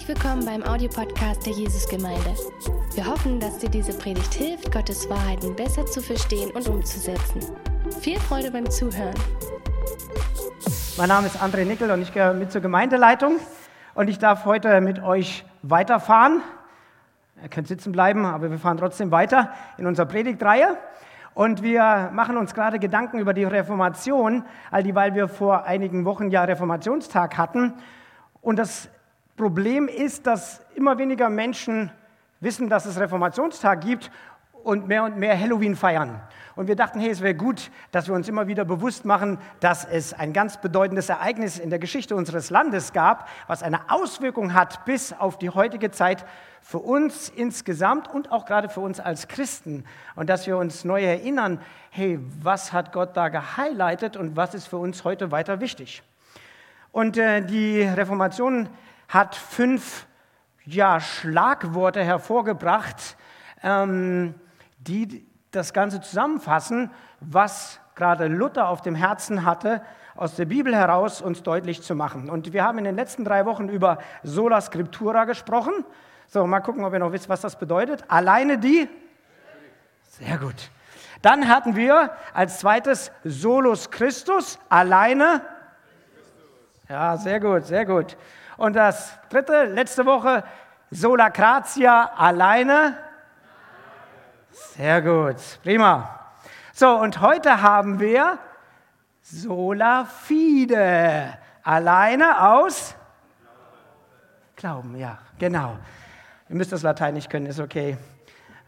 Herzlich willkommen beim Audiopodcast der Jesusgemeinde. Wir hoffen, dass dir diese Predigt hilft, Gottes Wahrheiten besser zu verstehen und umzusetzen. Viel Freude beim Zuhören. Mein Name ist André Nickel und ich gehöre mit zur Gemeindeleitung und ich darf heute mit euch weiterfahren. Ihr könnt sitzen bleiben, aber wir fahren trotzdem weiter in unserer Predigtreihe. Und wir machen uns gerade Gedanken über die Reformation, all die, weil wir vor einigen Wochen ja Reformationstag hatten. Und das Problem ist, dass immer weniger Menschen wissen, dass es Reformationstag gibt und mehr und mehr Halloween feiern. Und wir dachten, hey, es wäre gut, dass wir uns immer wieder bewusst machen, dass es ein ganz bedeutendes Ereignis in der Geschichte unseres Landes gab, was eine Auswirkung hat bis auf die heutige Zeit für uns insgesamt und auch gerade für uns als Christen. Und dass wir uns neu erinnern, hey, was hat Gott da gehighlightet und was ist für uns heute weiter wichtig? Und äh, die Reformation hat fünf ja, Schlagworte hervorgebracht, ähm, die das Ganze zusammenfassen, was gerade Luther auf dem Herzen hatte, aus der Bibel heraus uns deutlich zu machen. Und wir haben in den letzten drei Wochen über Sola Scriptura gesprochen. So, mal gucken, ob ihr noch wisst, was das bedeutet. Alleine die? Sehr gut. Dann hatten wir als zweites Solus Christus, alleine. Ja, sehr gut, sehr gut. Und das dritte, letzte Woche, Sola Gratia alleine. Sehr gut, prima. So, und heute haben wir Sola Fide, alleine aus Glauben, ja, genau. Ihr müsst das Latein nicht können, ist okay.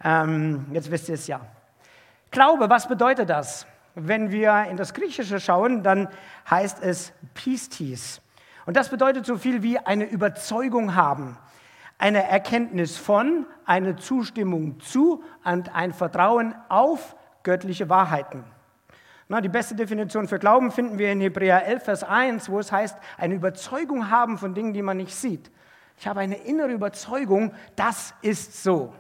Ähm, jetzt wisst ihr es ja. Glaube, was bedeutet das? Wenn wir in das Griechische schauen, dann heißt es Pistis. Und das bedeutet so viel wie eine Überzeugung haben, eine Erkenntnis von, eine Zustimmung zu und ein Vertrauen auf göttliche Wahrheiten. Na, die beste Definition für Glauben finden wir in Hebräer 11, Vers 1, wo es heißt, eine Überzeugung haben von Dingen, die man nicht sieht. Ich habe eine innere Überzeugung, das ist so.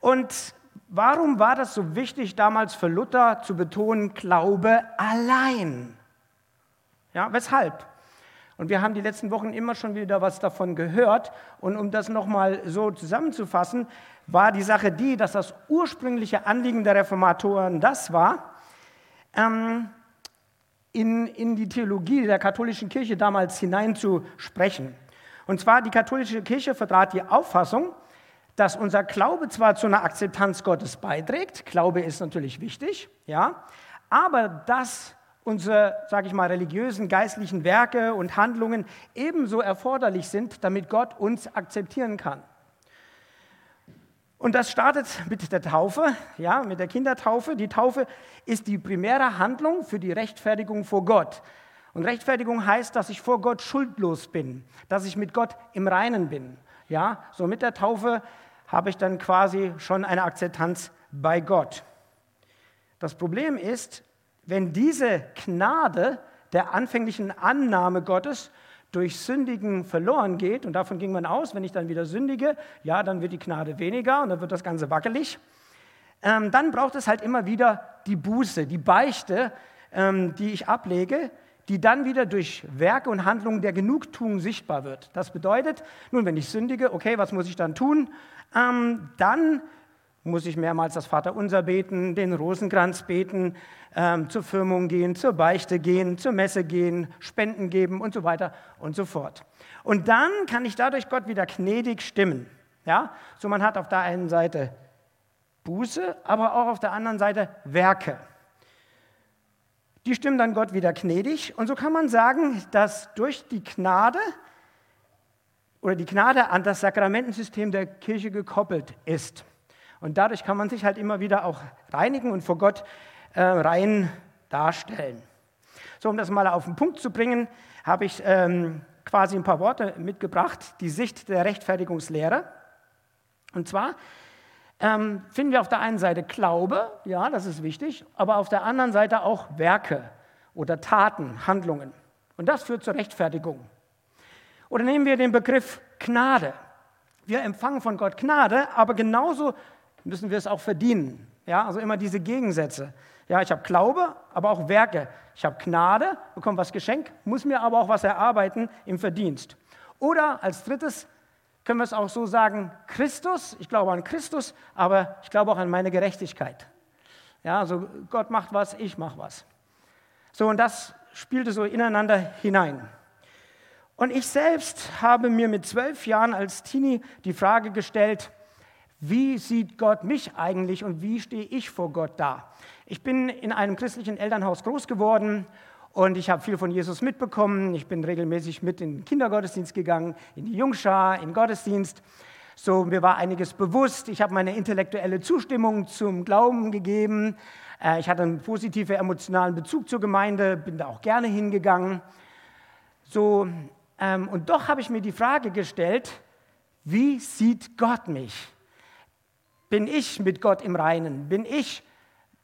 Und warum war das so wichtig damals für Luther zu betonen, Glaube allein? Ja, weshalb? Und wir haben die letzten Wochen immer schon wieder was davon gehört. Und um das nochmal so zusammenzufassen, war die Sache die, dass das ursprüngliche Anliegen der Reformatoren das war, ähm, in, in die Theologie der katholischen Kirche damals hineinzusprechen. Und zwar die katholische Kirche vertrat die Auffassung, dass unser Glaube zwar zu einer Akzeptanz Gottes beiträgt, Glaube ist natürlich wichtig, ja, aber dass unsere, sage ich mal, religiösen, geistlichen Werke und Handlungen ebenso erforderlich sind, damit Gott uns akzeptieren kann. Und das startet mit der Taufe, ja, mit der Kindertaufe. Die Taufe ist die primäre Handlung für die Rechtfertigung vor Gott. Und Rechtfertigung heißt, dass ich vor Gott schuldlos bin, dass ich mit Gott im Reinen bin. Ja, so mit der Taufe habe ich dann quasi schon eine Akzeptanz bei Gott. Das Problem ist, wenn diese Gnade der anfänglichen Annahme Gottes durch Sündigen verloren geht, und davon ging man aus, wenn ich dann wieder sündige, ja, dann wird die Gnade weniger und dann wird das Ganze wackelig, ähm, dann braucht es halt immer wieder die Buße, die Beichte, ähm, die ich ablege, die dann wieder durch Werke und Handlungen der Genugtuung sichtbar wird. Das bedeutet, nun, wenn ich sündige, okay, was muss ich dann tun? Ähm, dann muss ich mehrmals das Vaterunser beten, den Rosenkranz beten, ähm, zur Firmung gehen, zur Beichte gehen, zur Messe gehen, Spenden geben und so weiter und so fort. Und dann kann ich dadurch Gott wieder gnädig stimmen. Ja? So man hat auf der einen Seite Buße, aber auch auf der anderen Seite Werke. Die stimmen dann Gott wieder gnädig. Und so kann man sagen, dass durch die Gnade oder die Gnade an das Sakramentensystem der Kirche gekoppelt ist. Und dadurch kann man sich halt immer wieder auch reinigen und vor Gott äh, rein darstellen. So, um das mal auf den Punkt zu bringen, habe ich ähm, quasi ein paar Worte mitgebracht, die Sicht der Rechtfertigungslehre. Und zwar ähm, finden wir auf der einen Seite Glaube, ja, das ist wichtig, aber auf der anderen Seite auch Werke oder Taten, Handlungen. Und das führt zur Rechtfertigung. Oder nehmen wir den Begriff Gnade. Wir empfangen von Gott Gnade, aber genauso müssen wir es auch verdienen. Ja, also immer diese Gegensätze. Ja, ich habe Glaube, aber auch Werke. Ich habe Gnade, bekomme was geschenkt, muss mir aber auch was erarbeiten im Verdienst. Oder als drittes können wir es auch so sagen, Christus, ich glaube an Christus, aber ich glaube auch an meine Gerechtigkeit. Ja, also Gott macht was, ich mache was. So, und das spielte so ineinander hinein. Und ich selbst habe mir mit zwölf Jahren als Teenie die Frage gestellt, wie sieht Gott mich eigentlich und wie stehe ich vor Gott da? Ich bin in einem christlichen Elternhaus groß geworden und ich habe viel von Jesus mitbekommen. Ich bin regelmäßig mit in den Kindergottesdienst gegangen, in die Jungschar, in den Gottesdienst. So, mir war einiges bewusst. Ich habe meine intellektuelle Zustimmung zum Glauben gegeben. Äh, ich hatte einen positiven emotionalen Bezug zur Gemeinde, bin da auch gerne hingegangen. So, ähm, und doch habe ich mir die Frage gestellt, wie sieht Gott mich? Bin ich mit Gott im Reinen? Bin ich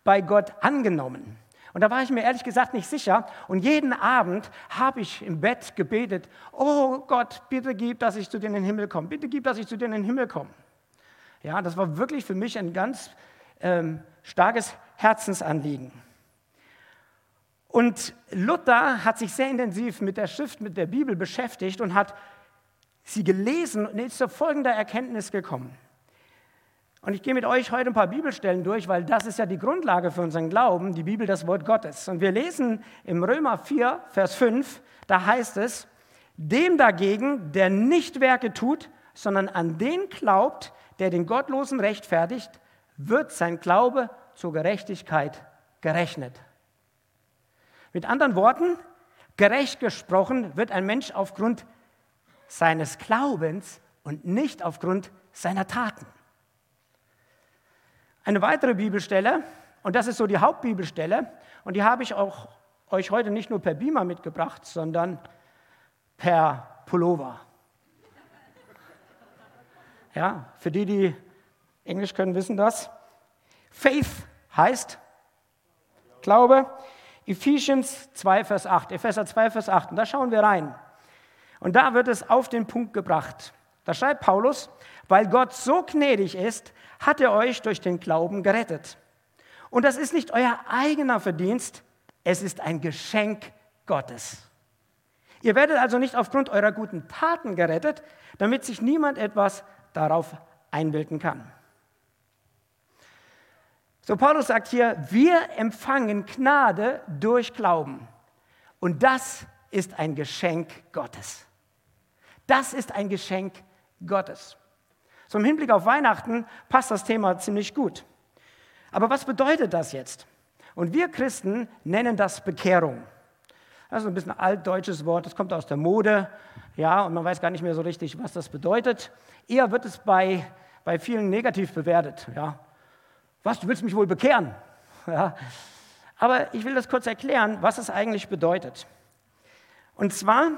bei Gott angenommen? Und da war ich mir ehrlich gesagt nicht sicher. Und jeden Abend habe ich im Bett gebetet, oh Gott, bitte gib, dass ich zu dir in den Himmel komme. Bitte gib, dass ich zu dir in den Himmel komme. Ja, das war wirklich für mich ein ganz ähm, starkes Herzensanliegen. Und Luther hat sich sehr intensiv mit der Schrift, mit der Bibel beschäftigt und hat sie gelesen und ist zu folgender Erkenntnis gekommen. Und ich gehe mit euch heute ein paar Bibelstellen durch, weil das ist ja die Grundlage für unseren Glauben, die Bibel, das Wort Gottes. Und wir lesen im Römer 4, Vers 5, da heißt es, dem dagegen, der nicht Werke tut, sondern an den glaubt, der den Gottlosen rechtfertigt, wird sein Glaube zur Gerechtigkeit gerechnet. Mit anderen Worten, gerecht gesprochen wird ein Mensch aufgrund seines Glaubens und nicht aufgrund seiner Taten. Eine weitere Bibelstelle, und das ist so die Hauptbibelstelle, und die habe ich auch euch heute nicht nur per Beamer mitgebracht, sondern per Pullover. Ja, für die, die Englisch können, wissen das. Faith heißt Glaube. Ephesians 2, Vers 8. Epheser 2, Vers 8. Und da schauen wir rein. Und da wird es auf den Punkt gebracht. Da schreibt Paulus, weil Gott so gnädig ist, hat er euch durch den Glauben gerettet. Und das ist nicht euer eigener Verdienst, es ist ein Geschenk Gottes. Ihr werdet also nicht aufgrund eurer guten Taten gerettet, damit sich niemand etwas darauf einbilden kann. So, Paulus sagt hier, wir empfangen Gnade durch Glauben. Und das ist ein Geschenk Gottes. Das ist ein Geschenk Gottes. So im Hinblick auf Weihnachten passt das Thema ziemlich gut. Aber was bedeutet das jetzt? Und wir Christen nennen das Bekehrung. Das ist ein bisschen ein altdeutsches Wort, das kommt aus der Mode, ja, und man weiß gar nicht mehr so richtig, was das bedeutet. Eher wird es bei, bei vielen negativ bewertet, ja. Was, du willst mich wohl bekehren? Ja. Aber ich will das kurz erklären, was es eigentlich bedeutet. Und zwar,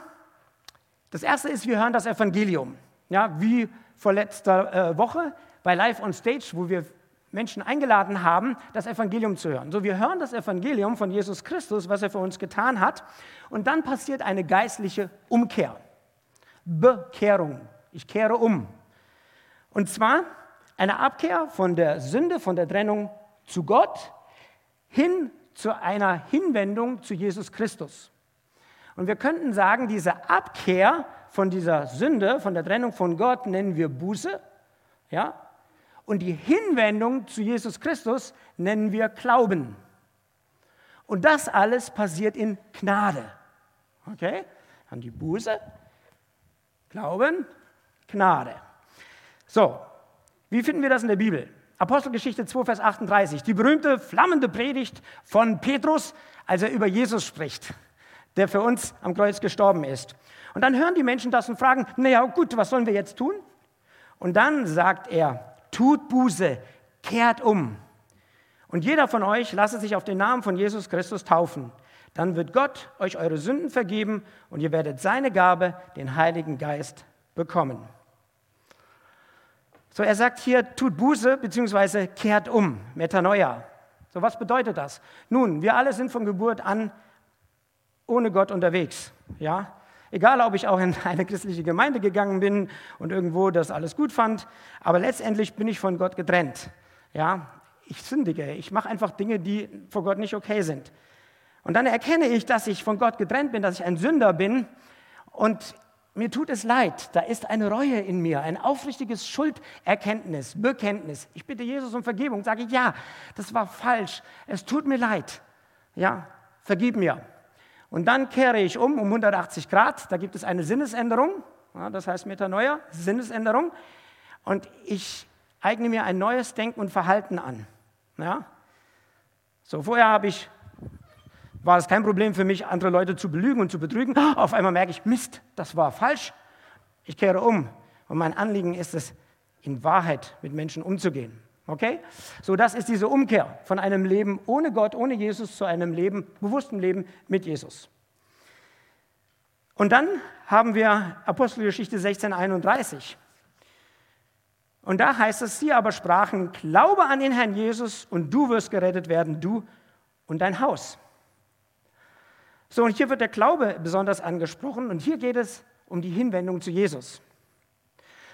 das erste ist, wir hören das Evangelium. Ja, wie vor letzter äh, Woche bei Live on Stage, wo wir Menschen eingeladen haben, das Evangelium zu hören. So, wir hören das Evangelium von Jesus Christus, was er für uns getan hat, und dann passiert eine geistliche Umkehr. Bekehrung. Ich kehre um. Und zwar eine Abkehr von der Sünde, von der Trennung zu Gott hin zu einer Hinwendung zu Jesus Christus. Und wir könnten sagen, diese Abkehr von dieser Sünde, von der Trennung von Gott nennen wir Buße, ja? Und die Hinwendung zu Jesus Christus nennen wir Glauben. Und das alles passiert in Gnade. Okay? An die Buße, Glauben, Gnade. So, wie finden wir das in der Bibel? Apostelgeschichte 2, Vers 38, die berühmte flammende Predigt von Petrus, als er über Jesus spricht, der für uns am Kreuz gestorben ist. Und dann hören die Menschen das und fragen, naja gut, was sollen wir jetzt tun? Und dann sagt er, tut Buße, kehrt um. Und jeder von euch lasse sich auf den Namen von Jesus Christus taufen. Dann wird Gott euch eure Sünden vergeben und ihr werdet seine Gabe, den Heiligen Geist, bekommen. So, er sagt hier, tut Buße bzw. kehrt um, Metanoia. So, was bedeutet das? Nun, wir alle sind von Geburt an ohne Gott unterwegs. Ja? Egal, ob ich auch in eine christliche Gemeinde gegangen bin und irgendwo das alles gut fand, aber letztendlich bin ich von Gott getrennt. Ja, ich sündige, ich mache einfach Dinge, die vor Gott nicht okay sind. Und dann erkenne ich, dass ich von Gott getrennt bin, dass ich ein Sünder bin und mir tut es leid, da ist eine Reue in mir, ein aufrichtiges Schulderkenntnis, Bekenntnis. Ich bitte Jesus um Vergebung, sage ich, ja, das war falsch, es tut mir leid. Ja, vergib mir. Und dann kehre ich um um 180 Grad, da gibt es eine Sinnesänderung, ja, das heißt Metanoia, Sinnesänderung. Und ich eigne mir ein neues Denken und Verhalten an. Ja? So, vorher habe ich war es kein Problem für mich, andere Leute zu belügen und zu betrügen. Auf einmal merke ich, Mist, das war falsch. Ich kehre um. Und mein Anliegen ist es, in Wahrheit mit Menschen umzugehen. Okay? So, das ist diese Umkehr von einem Leben ohne Gott, ohne Jesus zu einem Leben, bewussten Leben mit Jesus. Und dann haben wir Apostelgeschichte 16, 31. Und da heißt es, sie aber sprachen, glaube an den Herrn Jesus und du wirst gerettet werden, du und dein Haus. So, und hier wird der Glaube besonders angesprochen und hier geht es um die Hinwendung zu Jesus.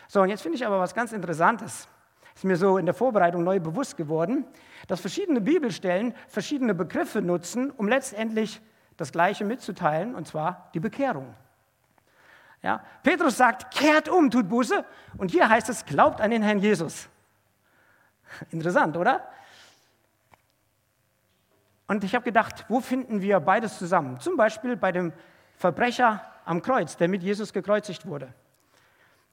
So, und jetzt finde ich aber was ganz Interessantes. Ist mir so in der Vorbereitung neu bewusst geworden, dass verschiedene Bibelstellen verschiedene Begriffe nutzen, um letztendlich das Gleiche mitzuteilen, und zwar die Bekehrung. Ja, Petrus sagt, kehrt um, tut Buße, und hier heißt es, glaubt an den Herrn Jesus. Interessant, oder? Und ich habe gedacht, wo finden wir beides zusammen? Zum Beispiel bei dem Verbrecher am Kreuz, der mit Jesus gekreuzigt wurde.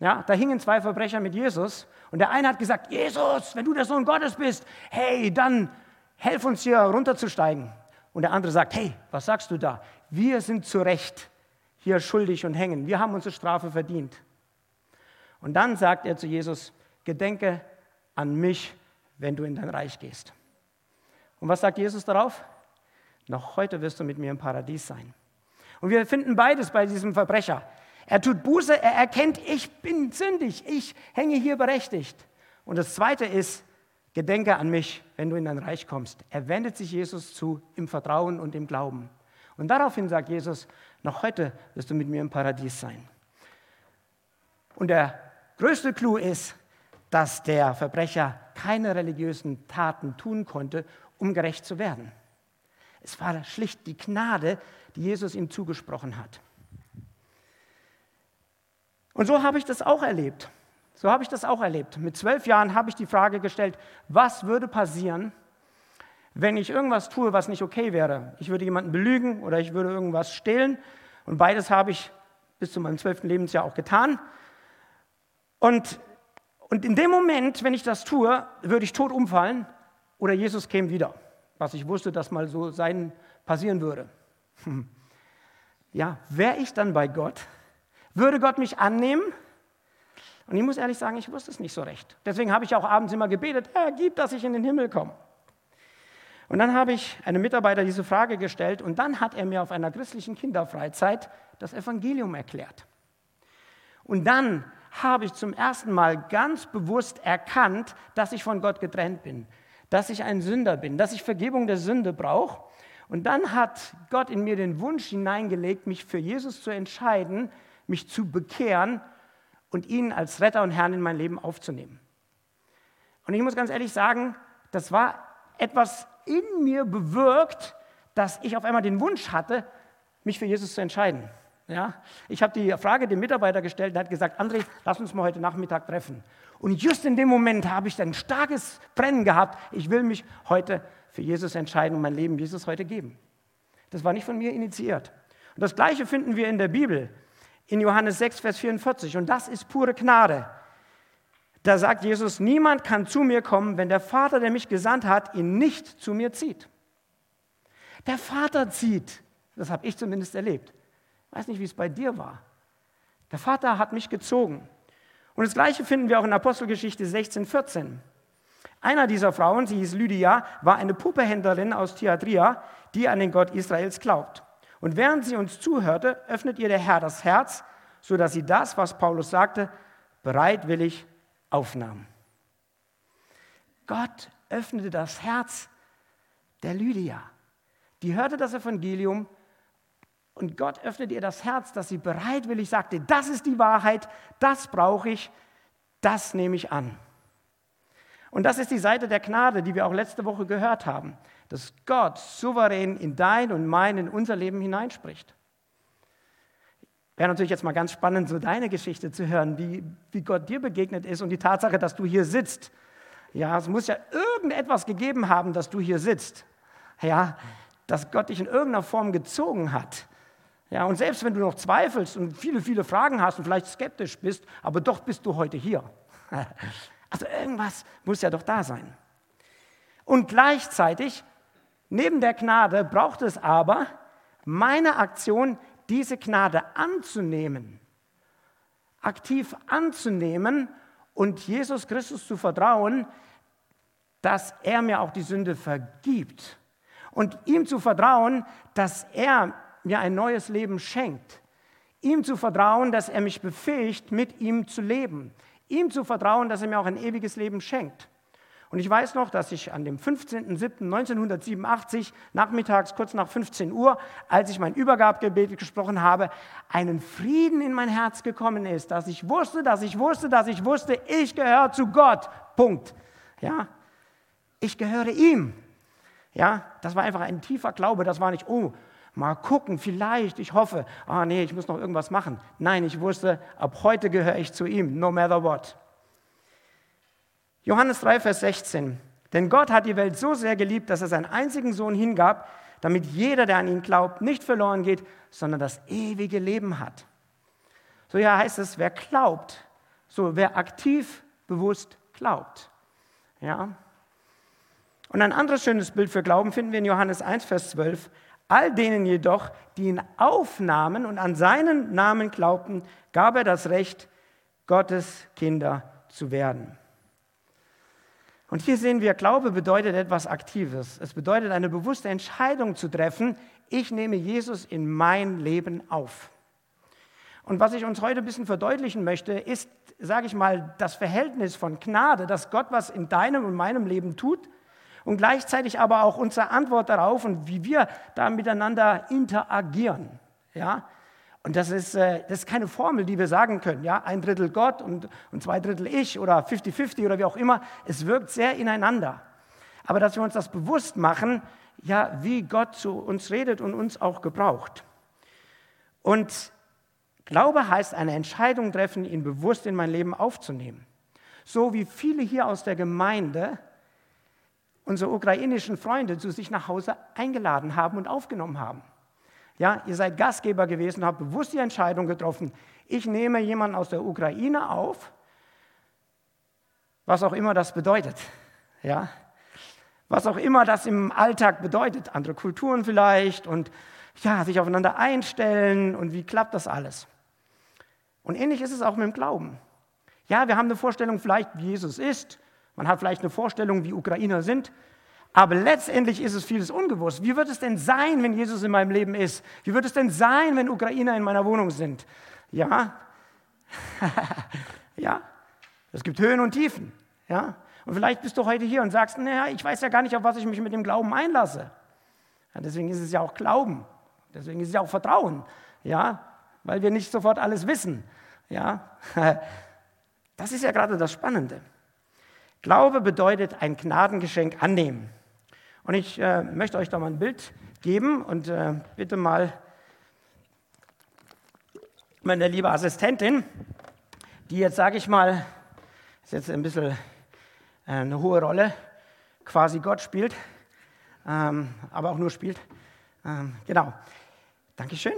Ja, da hingen zwei Verbrecher mit Jesus und der eine hat gesagt, Jesus, wenn du der Sohn Gottes bist, hey, dann helf uns hier runterzusteigen. Und der andere sagt, hey, was sagst du da? Wir sind zu Recht hier schuldig und hängen. Wir haben unsere Strafe verdient. Und dann sagt er zu Jesus, gedenke an mich, wenn du in dein Reich gehst. Und was sagt Jesus darauf? Noch heute wirst du mit mir im Paradies sein. Und wir finden beides bei diesem Verbrecher. Er tut Buße, er erkennt, ich bin sündig, ich hänge hier berechtigt. Und das Zweite ist, gedenke an mich, wenn du in dein Reich kommst. Er wendet sich Jesus zu im Vertrauen und im Glauben. Und daraufhin sagt Jesus, noch heute wirst du mit mir im Paradies sein. Und der größte Clou ist, dass der Verbrecher keine religiösen Taten tun konnte, um gerecht zu werden. Es war schlicht die Gnade, die Jesus ihm zugesprochen hat. Und so habe ich das auch erlebt. So habe ich das auch erlebt. Mit zwölf Jahren habe ich die Frage gestellt, was würde passieren, wenn ich irgendwas tue, was nicht okay wäre. Ich würde jemanden belügen oder ich würde irgendwas stehlen. Und beides habe ich bis zu meinem zwölften Lebensjahr auch getan. Und, und in dem Moment, wenn ich das tue, würde ich tot umfallen oder Jesus käme wieder, was ich wusste, dass mal so sein passieren würde. Ja, wäre ich dann bei Gott? Würde Gott mich annehmen? Und ich muss ehrlich sagen, ich wusste es nicht so recht. Deswegen habe ich auch abends immer gebetet, Herr, gib, dass ich in den Himmel komme. Und dann habe ich einem Mitarbeiter diese Frage gestellt und dann hat er mir auf einer christlichen Kinderfreizeit das Evangelium erklärt. Und dann habe ich zum ersten Mal ganz bewusst erkannt, dass ich von Gott getrennt bin, dass ich ein Sünder bin, dass ich Vergebung der Sünde brauche. Und dann hat Gott in mir den Wunsch hineingelegt, mich für Jesus zu entscheiden, mich zu bekehren und ihn als Retter und Herrn in mein Leben aufzunehmen. Und ich muss ganz ehrlich sagen, das war etwas in mir bewirkt, dass ich auf einmal den Wunsch hatte, mich für Jesus zu entscheiden. Ja? Ich habe die Frage dem Mitarbeiter gestellt und er hat gesagt, André, lass uns mal heute Nachmittag treffen. Und just in dem Moment habe ich ein starkes Brennen gehabt. Ich will mich heute für Jesus entscheiden und mein Leben Jesus heute geben. Das war nicht von mir initiiert. Und das Gleiche finden wir in der Bibel, in Johannes 6, Vers 44. Und das ist pure Gnade. Da sagt Jesus, niemand kann zu mir kommen, wenn der Vater, der mich gesandt hat, ihn nicht zu mir zieht. Der Vater zieht. Das habe ich zumindest erlebt. Ich weiß nicht, wie es bei dir war. Der Vater hat mich gezogen. Und das Gleiche finden wir auch in Apostelgeschichte 16, 14. Einer dieser Frauen, sie hieß Lydia, war eine Puppehändlerin aus Thyatira, die an den Gott Israels glaubt. Und während sie uns zuhörte, öffnet ihr der Herr das Herz, sodass sie das, was Paulus sagte, bereitwillig aufnahm. Gott öffnete das Herz der Lydia. Die hörte das Evangelium und Gott öffnet ihr das Herz, dass sie bereitwillig sagte, das ist die Wahrheit, das brauche ich, das nehme ich an. Und das ist die Seite der Gnade, die wir auch letzte Woche gehört haben, dass Gott souverän in dein und mein, in unser Leben hineinspricht. Wäre natürlich jetzt mal ganz spannend, so deine Geschichte zu hören, wie, wie Gott dir begegnet ist und die Tatsache, dass du hier sitzt. Ja, es muss ja irgendetwas gegeben haben, dass du hier sitzt. Ja, dass Gott dich in irgendeiner Form gezogen hat. Ja, und selbst wenn du noch zweifelst und viele, viele Fragen hast und vielleicht skeptisch bist, aber doch bist du heute hier. Also irgendwas muss ja doch da sein. Und gleichzeitig, neben der Gnade, braucht es aber meine Aktion, diese Gnade anzunehmen, aktiv anzunehmen und Jesus Christus zu vertrauen, dass er mir auch die Sünde vergibt. Und ihm zu vertrauen, dass er mir ein neues Leben schenkt. Ihm zu vertrauen, dass er mich befähigt, mit ihm zu leben. Ihm zu vertrauen, dass er mir auch ein ewiges Leben schenkt. Und ich weiß noch, dass ich an dem 15.07.1987 nachmittags kurz nach 15 Uhr, als ich mein Übergabegebet gesprochen habe, einen Frieden in mein Herz gekommen ist, dass ich wusste, dass ich wusste, dass ich wusste, ich gehöre zu Gott. Punkt. Ja, ich gehöre ihm. Ja, das war einfach ein tiefer Glaube. Das war nicht, oh, mal gucken, vielleicht, ich hoffe, ah nee, ich muss noch irgendwas machen. Nein, ich wusste, ab heute gehöre ich zu ihm, no matter what. Johannes 3, Vers 16. Denn Gott hat die Welt so sehr geliebt, dass er seinen einzigen Sohn hingab, damit jeder, der an ihn glaubt, nicht verloren geht, sondern das ewige Leben hat. So ja heißt es, wer glaubt, so wer aktiv, bewusst glaubt. Ja. Und ein anderes schönes Bild für Glauben finden wir in Johannes 1, Vers 12. All denen jedoch, die ihn aufnahmen und an seinen Namen glaubten, gab er das Recht, Gottes Kinder zu werden. Und hier sehen wir, Glaube bedeutet etwas Aktives. Es bedeutet eine bewusste Entscheidung zu treffen, ich nehme Jesus in mein Leben auf. Und was ich uns heute ein bisschen verdeutlichen möchte, ist, sage ich mal, das Verhältnis von Gnade, dass Gott was in deinem und meinem Leben tut und gleichzeitig aber auch unsere Antwort darauf und wie wir da miteinander interagieren. Ja? Und das ist, äh, das ist keine Formel, die wir sagen können. Ja? Ein Drittel Gott und, und zwei Drittel ich oder 50-50 oder wie auch immer. Es wirkt sehr ineinander. Aber dass wir uns das bewusst machen, ja, wie Gott zu uns redet und uns auch gebraucht. Und Glaube heißt eine Entscheidung treffen, ihn bewusst in mein Leben aufzunehmen. So wie viele hier aus der Gemeinde unsere ukrainischen Freunde zu sich nach Hause eingeladen haben und aufgenommen haben. Ja, ihr seid Gastgeber gewesen, habt bewusst die Entscheidung getroffen, ich nehme jemanden aus der Ukraine auf, was auch immer das bedeutet. Ja, was auch immer das im Alltag bedeutet, andere Kulturen vielleicht und ja, sich aufeinander einstellen und wie klappt das alles? Und ähnlich ist es auch mit dem Glauben. Ja, wir haben eine Vorstellung vielleicht, wie Jesus ist. Man hat vielleicht eine Vorstellung, wie Ukrainer sind. Aber letztendlich ist es vieles unbewusst. Wie wird es denn sein, wenn Jesus in meinem Leben ist? Wie wird es denn sein, wenn Ukrainer in meiner Wohnung sind? Ja, ja, es gibt Höhen und Tiefen. Ja, und vielleicht bist du heute hier und sagst, naja, ich weiß ja gar nicht, auf was ich mich mit dem Glauben einlasse. Ja, deswegen ist es ja auch Glauben. Deswegen ist es ja auch Vertrauen. Ja, weil wir nicht sofort alles wissen. Ja, das ist ja gerade das Spannende. Glaube bedeutet ein Gnadengeschenk annehmen. Und ich äh, möchte euch da mal ein Bild geben und äh, bitte mal meine liebe Assistentin, die jetzt, sage ich mal, ist jetzt ein bisschen äh, eine hohe Rolle, quasi Gott spielt, ähm, aber auch nur spielt. Ähm, genau. Dankeschön.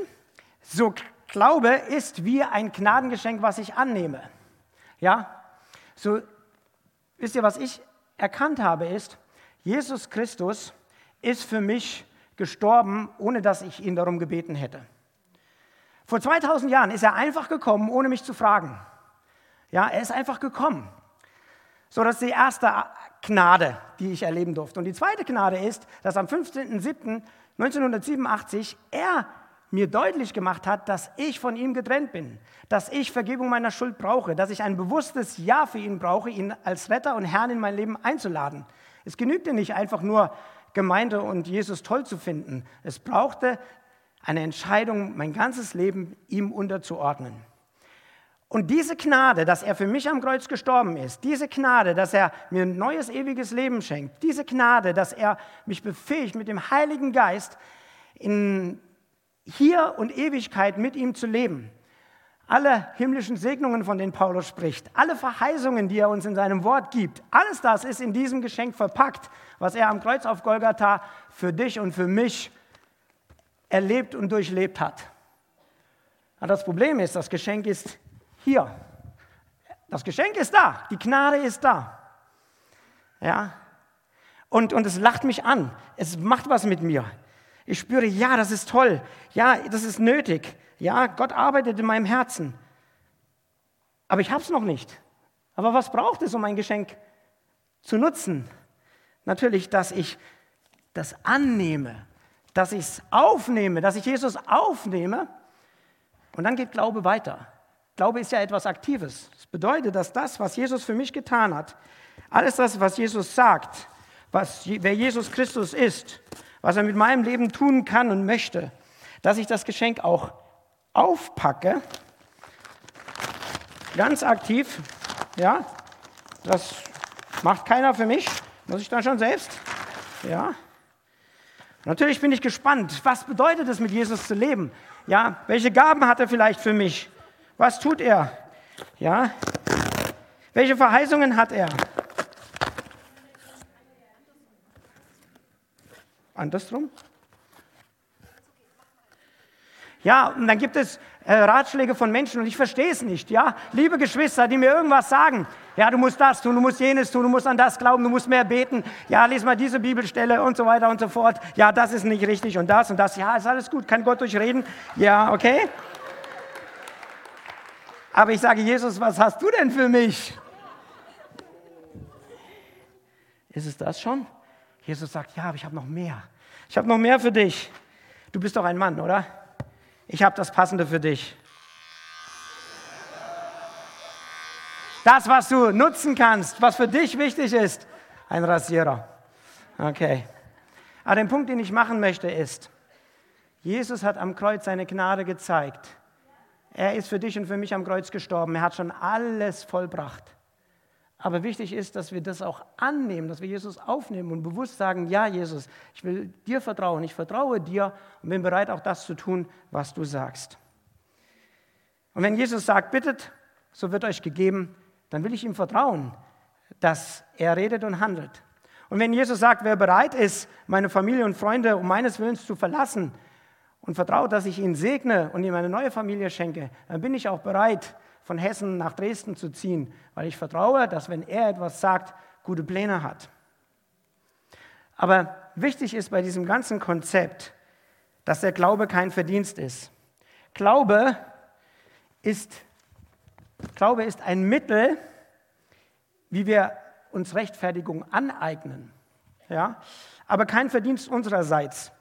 So, Glaube ist wie ein Gnadengeschenk, was ich annehme. Ja? So, wisst ihr, was ich erkannt habe, ist, Jesus Christus ist für mich gestorben, ohne dass ich ihn darum gebeten hätte. Vor 2000 Jahren ist er einfach gekommen, ohne mich zu fragen. Ja, er ist einfach gekommen. So, das ist die erste Gnade, die ich erleben durfte. Und die zweite Gnade ist, dass am 15.07.1987 er mir deutlich gemacht hat, dass ich von ihm getrennt bin, dass ich Vergebung meiner Schuld brauche, dass ich ein bewusstes Ja für ihn brauche, ihn als Retter und Herrn in mein Leben einzuladen. Es genügte nicht einfach nur Gemeinde und Jesus toll zu finden. Es brauchte eine Entscheidung, mein ganzes Leben ihm unterzuordnen. Und diese Gnade, dass er für mich am Kreuz gestorben ist, diese Gnade, dass er mir ein neues ewiges Leben schenkt, diese Gnade, dass er mich befähigt, mit dem Heiligen Geist in hier und Ewigkeit mit ihm zu leben, alle himmlischen Segnungen, von denen Paulus spricht, alle Verheißungen, die er uns in seinem Wort gibt, alles das ist in diesem Geschenk verpackt, was er am Kreuz auf Golgatha für dich und für mich erlebt und durchlebt hat. Aber das Problem ist, das Geschenk ist hier. Das Geschenk ist da, die Gnade ist da. Ja? Und, und es lacht mich an, es macht was mit mir. Ich spüre, ja, das ist toll, ja, das ist nötig. Ja, Gott arbeitet in meinem Herzen. Aber ich habe es noch nicht. Aber was braucht es, um ein Geschenk zu nutzen? Natürlich, dass ich das annehme, dass ich es aufnehme, dass ich Jesus aufnehme. Und dann geht Glaube weiter. Glaube ist ja etwas Aktives. Das bedeutet, dass das, was Jesus für mich getan hat, alles das, was Jesus sagt, was, wer Jesus Christus ist, was er mit meinem Leben tun kann und möchte, dass ich das Geschenk auch aufpacke, ganz aktiv, ja, das macht keiner für mich, muss ich dann schon selbst, ja. Natürlich bin ich gespannt, was bedeutet es, mit Jesus zu leben? Ja, welche Gaben hat er vielleicht für mich? Was tut er? Ja, welche Verheißungen hat er? Andersrum? Ja, und dann gibt es äh, Ratschläge von Menschen und ich verstehe es nicht. Ja, liebe Geschwister, die mir irgendwas sagen. Ja, du musst das tun, du musst jenes tun, du musst an das glauben, du musst mehr beten. Ja, lies mal diese Bibelstelle und so weiter und so fort. Ja, das ist nicht richtig und das und das. Ja, ist alles gut. Kann Gott durchreden? Ja, okay. Aber ich sage, Jesus, was hast du denn für mich? Ist es das schon? Jesus sagt, ja, aber ich habe noch mehr. Ich habe noch mehr für dich. Du bist doch ein Mann, oder? Ich habe das Passende für dich. Das, was du nutzen kannst, was für dich wichtig ist, ein Rasierer. Okay. Aber den Punkt, den ich machen möchte, ist, Jesus hat am Kreuz seine Gnade gezeigt. Er ist für dich und für mich am Kreuz gestorben. Er hat schon alles vollbracht. Aber wichtig ist, dass wir das auch annehmen, dass wir Jesus aufnehmen und bewusst sagen, ja Jesus, ich will dir vertrauen, ich vertraue dir und bin bereit auch das zu tun, was du sagst. Und wenn Jesus sagt, bittet, so wird euch gegeben, dann will ich ihm vertrauen, dass er redet und handelt. Und wenn Jesus sagt, wer bereit ist, meine Familie und Freunde um meines Willens zu verlassen und vertraut, dass ich ihn segne und ihm eine neue Familie schenke, dann bin ich auch bereit, von Hessen nach Dresden zu ziehen, weil ich vertraue, dass wenn er etwas sagt, gute Pläne hat. Aber wichtig ist bei diesem ganzen Konzept, dass der Glaube kein Verdienst ist. Glaube ist, Glaube ist ein Mittel, wie wir uns Rechtfertigung aneignen. Ja? Aber kein Verdienst unsererseits.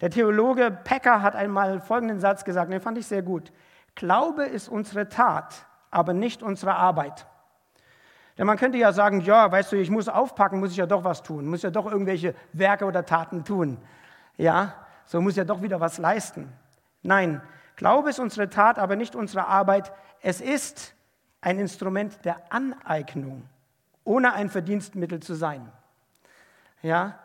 Der Theologe Pecker hat einmal folgenden Satz gesagt, den fand ich sehr gut. Glaube ist unsere Tat, aber nicht unsere Arbeit. Denn man könnte ja sagen, ja, weißt du, ich muss aufpacken, muss ich ja doch was tun, muss ja doch irgendwelche Werke oder Taten tun. Ja, so muss ja doch wieder was leisten. Nein, Glaube ist unsere Tat, aber nicht unsere Arbeit. Es ist ein Instrument der Aneignung, ohne ein Verdienstmittel zu sein. Ja?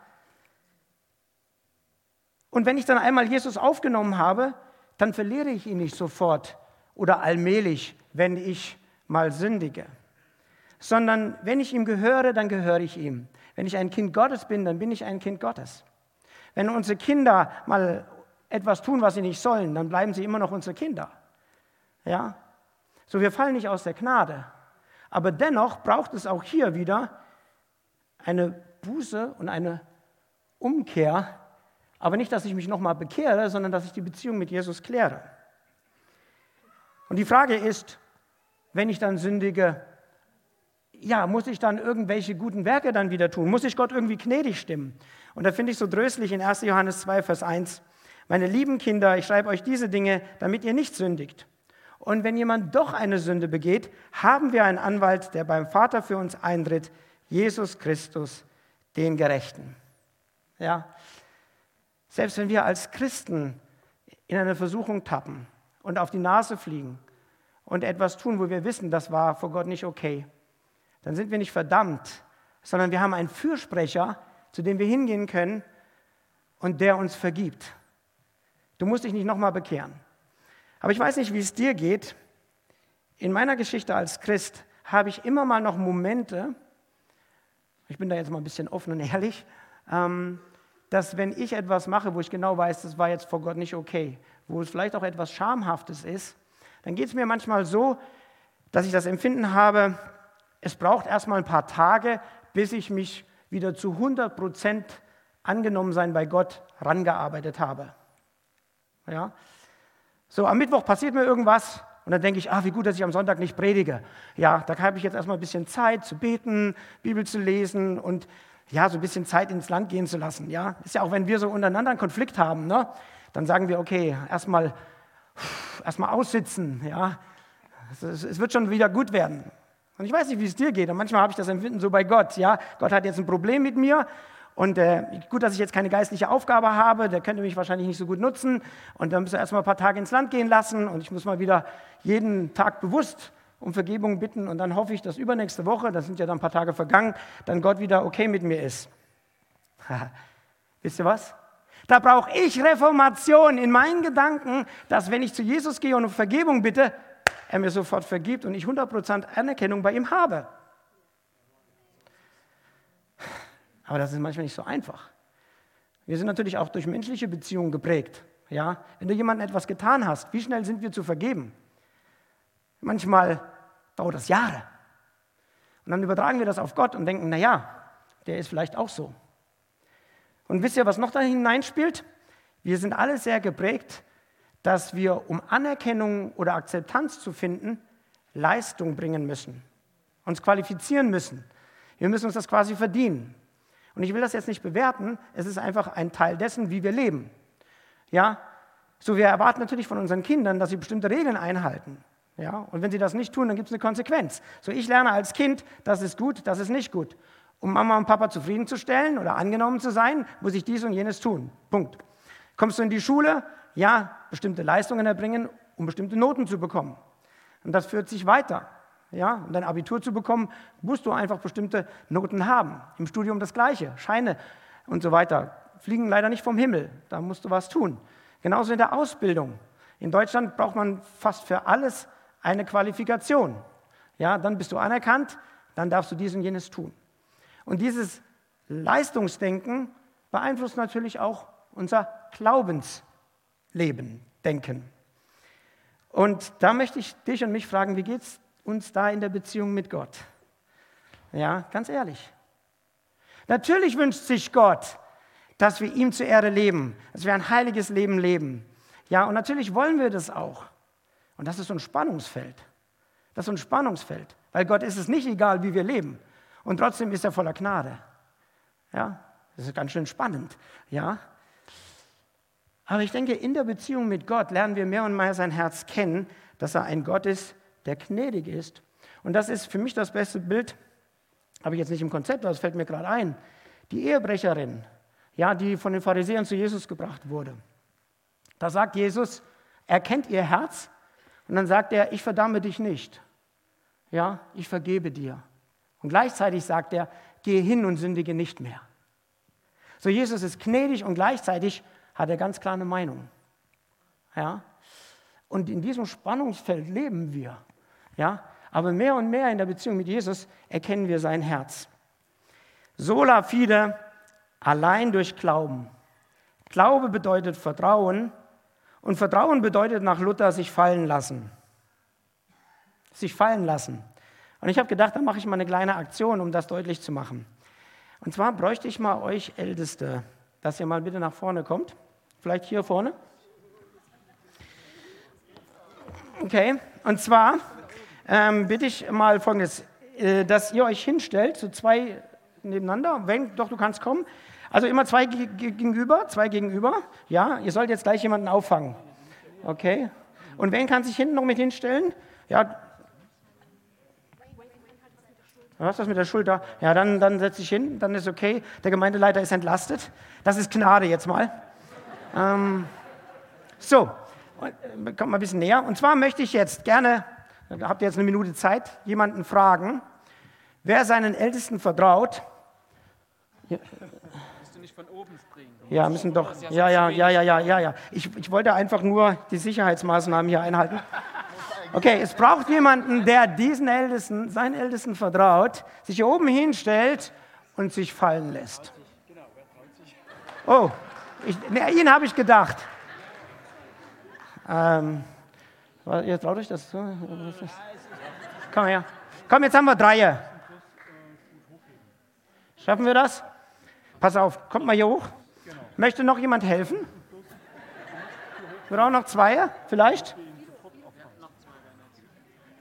Und wenn ich dann einmal Jesus aufgenommen habe, dann verliere ich ihn nicht sofort oder allmählich, wenn ich mal sündige. Sondern wenn ich ihm gehöre, dann gehöre ich ihm. Wenn ich ein Kind Gottes bin, dann bin ich ein Kind Gottes. Wenn unsere Kinder mal etwas tun, was sie nicht sollen, dann bleiben sie immer noch unsere Kinder. Ja? So, wir fallen nicht aus der Gnade. Aber dennoch braucht es auch hier wieder eine Buße und eine Umkehr. Aber nicht, dass ich mich nochmal bekehre, sondern dass ich die Beziehung mit Jesus kläre. Und die Frage ist, wenn ich dann sündige, ja, muss ich dann irgendwelche guten Werke dann wieder tun? Muss ich Gott irgendwie gnädig stimmen? Und da finde ich so tröstlich in 1. Johannes 2, Vers 1, meine lieben Kinder, ich schreibe euch diese Dinge, damit ihr nicht sündigt. Und wenn jemand doch eine Sünde begeht, haben wir einen Anwalt, der beim Vater für uns eintritt, Jesus Christus, den Gerechten. Ja? Selbst wenn wir als Christen in eine Versuchung tappen, und auf die Nase fliegen und etwas tun, wo wir wissen, das war vor Gott nicht okay, dann sind wir nicht verdammt, sondern wir haben einen Fürsprecher, zu dem wir hingehen können und der uns vergibt. Du musst dich nicht nochmal bekehren. Aber ich weiß nicht, wie es dir geht. in meiner Geschichte als Christ habe ich immer mal noch Momente, ich bin da jetzt mal ein bisschen offen und ehrlich, ähm, dass wenn ich etwas mache, wo ich genau weiß, das war jetzt vor Gott nicht okay, wo es vielleicht auch etwas Schamhaftes ist, dann geht es mir manchmal so, dass ich das Empfinden habe, es braucht erstmal ein paar Tage, bis ich mich wieder zu 100 Prozent angenommen sein bei Gott rangearbeitet habe. Ja? So, am Mittwoch passiert mir irgendwas und dann denke ich, ah, wie gut, dass ich am Sonntag nicht predige. Ja, da habe ich jetzt erstmal ein bisschen Zeit zu beten, Bibel zu lesen und ja, so ein bisschen Zeit ins Land gehen zu lassen. Ja, ist ja auch, wenn wir so untereinander einen Konflikt haben, ne? Dann sagen wir, okay, erstmal erstmal aussitzen. Ja, es, es wird schon wieder gut werden. Und ich weiß nicht, wie es dir geht. Und manchmal habe ich das Empfinden so bei Gott. Ja, Gott hat jetzt ein Problem mit mir und äh, gut, dass ich jetzt keine geistliche Aufgabe habe, der könnte mich wahrscheinlich nicht so gut nutzen. Und dann müssen wir erstmal ein paar Tage ins Land gehen lassen. Und ich muss mal wieder jeden Tag bewusst um Vergebung bitten. Und dann hoffe ich, dass übernächste Woche, das sind ja dann ein paar Tage vergangen, dann Gott wieder okay mit mir ist. Wisst ihr was? Da brauche ich Reformation in meinen Gedanken, dass wenn ich zu Jesus gehe und um Vergebung bitte, er mir sofort vergibt und ich 100% Anerkennung bei ihm habe. Aber das ist manchmal nicht so einfach. Wir sind natürlich auch durch menschliche Beziehungen geprägt. Ja? Wenn du jemandem etwas getan hast, wie schnell sind wir zu vergeben? Manchmal dauert das Jahre. Und dann übertragen wir das auf Gott und denken, naja, der ist vielleicht auch so. Und wisst ihr, was noch da hineinspielt? Wir sind alle sehr geprägt, dass wir, um Anerkennung oder Akzeptanz zu finden, Leistung bringen müssen, uns qualifizieren müssen. Wir müssen uns das quasi verdienen. Und ich will das jetzt nicht bewerten, es ist einfach ein Teil dessen, wie wir leben. Ja, so wir erwarten natürlich von unseren Kindern, dass sie bestimmte Regeln einhalten. Ja, und wenn sie das nicht tun, dann gibt es eine Konsequenz. So ich lerne als Kind, das ist gut, das ist nicht gut. Um Mama und Papa zufriedenzustellen oder angenommen zu sein, muss ich dies und jenes tun. Punkt. Kommst du in die Schule? Ja, bestimmte Leistungen erbringen, um bestimmte Noten zu bekommen. Und das führt sich weiter. Ja, um dein Abitur zu bekommen, musst du einfach bestimmte Noten haben. Im Studium das Gleiche, Scheine und so weiter. Fliegen leider nicht vom Himmel, da musst du was tun. Genauso in der Ausbildung. In Deutschland braucht man fast für alles eine Qualifikation. Ja, dann bist du anerkannt, dann darfst du dies und jenes tun. Und dieses Leistungsdenken beeinflusst natürlich auch unser Glaubensleben, Denken. Und da möchte ich dich und mich fragen, wie geht es uns da in der Beziehung mit Gott? Ja, ganz ehrlich. Natürlich wünscht sich Gott, dass wir ihm zur Ehre leben, dass wir ein heiliges Leben leben. Ja, und natürlich wollen wir das auch. Und das ist so ein Spannungsfeld. Das ist so ein Spannungsfeld, weil Gott ist es nicht egal, wie wir leben. Und trotzdem ist er voller Gnade. Ja, das ist ganz schön spannend. Ja, aber ich denke, in der Beziehung mit Gott lernen wir mehr und mehr sein Herz kennen, dass er ein Gott ist, der gnädig ist. Und das ist für mich das beste Bild, habe ich jetzt nicht im Konzept, aber es fällt mir gerade ein. Die Ehebrecherin, ja, die von den Pharisäern zu Jesus gebracht wurde. Da sagt Jesus, er kennt ihr Herz und dann sagt er, ich verdamme dich nicht. Ja, ich vergebe dir. Und gleichzeitig sagt er, gehe hin und sündige nicht mehr. So Jesus ist gnädig und gleichzeitig hat er ganz klar eine Meinung. Ja? Und in diesem Spannungsfeld leben wir. Ja? Aber mehr und mehr in der Beziehung mit Jesus erkennen wir sein Herz. Sola fide, allein durch Glauben. Glaube bedeutet Vertrauen und Vertrauen bedeutet nach Luther sich fallen lassen. Sich fallen lassen. Und ich habe gedacht, da mache ich mal eine kleine Aktion, um das deutlich zu machen. Und zwar bräuchte ich mal euch Älteste, dass ihr mal bitte nach vorne kommt. Vielleicht hier vorne. Okay, und zwar ähm, bitte ich mal Folgendes, äh, dass ihr euch hinstellt, so zwei nebeneinander. Wenn, doch, du kannst kommen. Also immer zwei gegenüber, zwei gegenüber. Ja, ihr sollt jetzt gleich jemanden auffangen. Okay. Und wen kann sich hinten noch mit hinstellen? Ja. Was ist das mit der Schulter? Ja, dann, dann setz dich hin, dann ist okay. Der Gemeindeleiter ist entlastet. Das ist Gnade jetzt mal. Ähm, so, äh, kommt mal ein bisschen näher. Und zwar möchte ich jetzt gerne, habt ihr jetzt eine Minute Zeit, jemanden fragen, wer seinen Ältesten vertraut. Ja. Musst du nicht von oben springen? Ja, müssen doch. Ja, ja, ja, ja, ja, ja, ja. Ich, ich wollte einfach nur die Sicherheitsmaßnahmen hier einhalten. Okay, es braucht jemanden, der diesen Ältesten, seinen Ältesten vertraut, sich hier oben hinstellt und sich fallen lässt. Oh, ich, ne, ihn habe ich gedacht. Ähm, ihr traut euch das? Komm her. Komm, jetzt haben wir drei. Schaffen wir das? Pass auf, kommt mal hier hoch. Möchte noch jemand helfen? Wir brauchen noch zwei, vielleicht?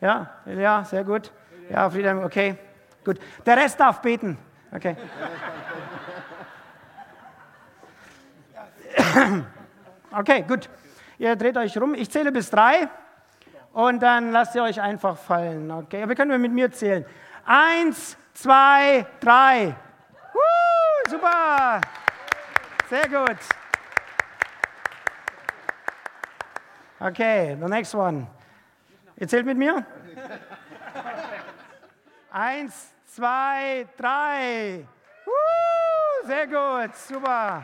Ja, ja, sehr gut. Ja, Frieden, okay, gut. Der Rest darf beten. Okay. Okay, gut. Ihr dreht euch rum. Ich zähle bis drei und dann lasst ihr euch einfach fallen. Okay, wir können mit mir zählen. Eins, zwei, drei. Woo, super. Sehr gut. Okay, the next one. Ihr zählt mit mir? Eins, zwei, drei. Woo, sehr gut, super.